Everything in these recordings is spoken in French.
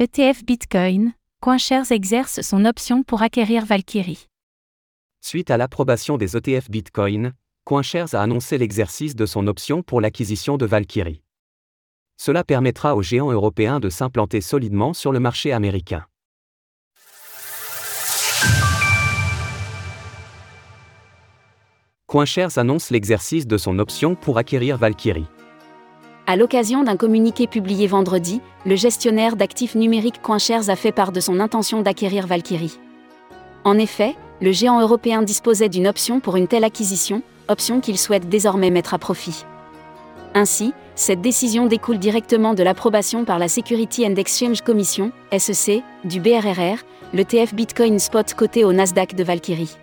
ETF Bitcoin, CoinShares exerce son option pour acquérir Valkyrie. Suite à l'approbation des ETF Bitcoin, CoinShares a annoncé l'exercice de son option pour l'acquisition de Valkyrie. Cela permettra aux géants européens de s'implanter solidement sur le marché américain. CoinShares annonce l'exercice de son option pour acquérir Valkyrie. À l'occasion d'un communiqué publié vendredi, le gestionnaire d'actifs numériques CoinShares a fait part de son intention d'acquérir Valkyrie. En effet, le géant européen disposait d'une option pour une telle acquisition, option qu'il souhaite désormais mettre à profit. Ainsi, cette décision découle directement de l'approbation par la Security and Exchange Commission, SEC, du BRRR, le TF Bitcoin Spot coté au Nasdaq de Valkyrie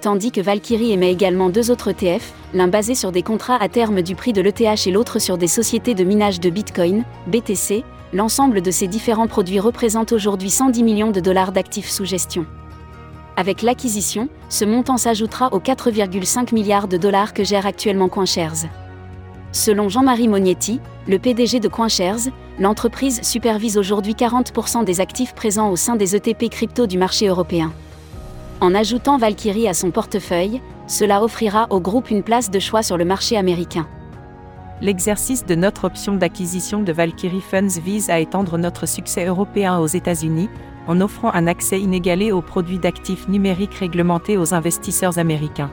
tandis que Valkyrie émet également deux autres ETF, l'un basé sur des contrats à terme du prix de l'ETH et l'autre sur des sociétés de minage de Bitcoin, BTC. L'ensemble de ces différents produits représente aujourd'hui 110 millions de dollars d'actifs sous gestion. Avec l'acquisition, ce montant s'ajoutera aux 4,5 milliards de dollars que gère actuellement CoinShares. Selon Jean-Marie Mognetti, le PDG de CoinShares, l'entreprise supervise aujourd'hui 40% des actifs présents au sein des ETP crypto du marché européen. En ajoutant Valkyrie à son portefeuille, cela offrira au groupe une place de choix sur le marché américain. L'exercice de notre option d'acquisition de Valkyrie Funds vise à étendre notre succès européen aux États-Unis, en offrant un accès inégalé aux produits d'actifs numériques réglementés aux investisseurs américains.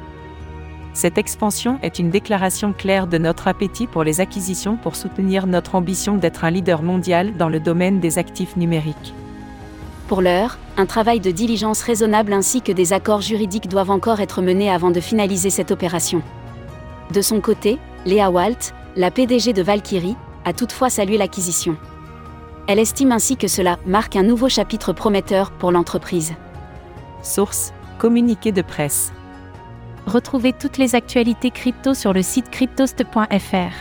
Cette expansion est une déclaration claire de notre appétit pour les acquisitions pour soutenir notre ambition d'être un leader mondial dans le domaine des actifs numériques. Pour l'heure, un travail de diligence raisonnable ainsi que des accords juridiques doivent encore être menés avant de finaliser cette opération. De son côté, Léa Walt, la PDG de Valkyrie, a toutefois salué l'acquisition. Elle estime ainsi que cela marque un nouveau chapitre prometteur pour l'entreprise. Source Communiqué de presse. Retrouvez toutes les actualités crypto sur le site cryptost.fr.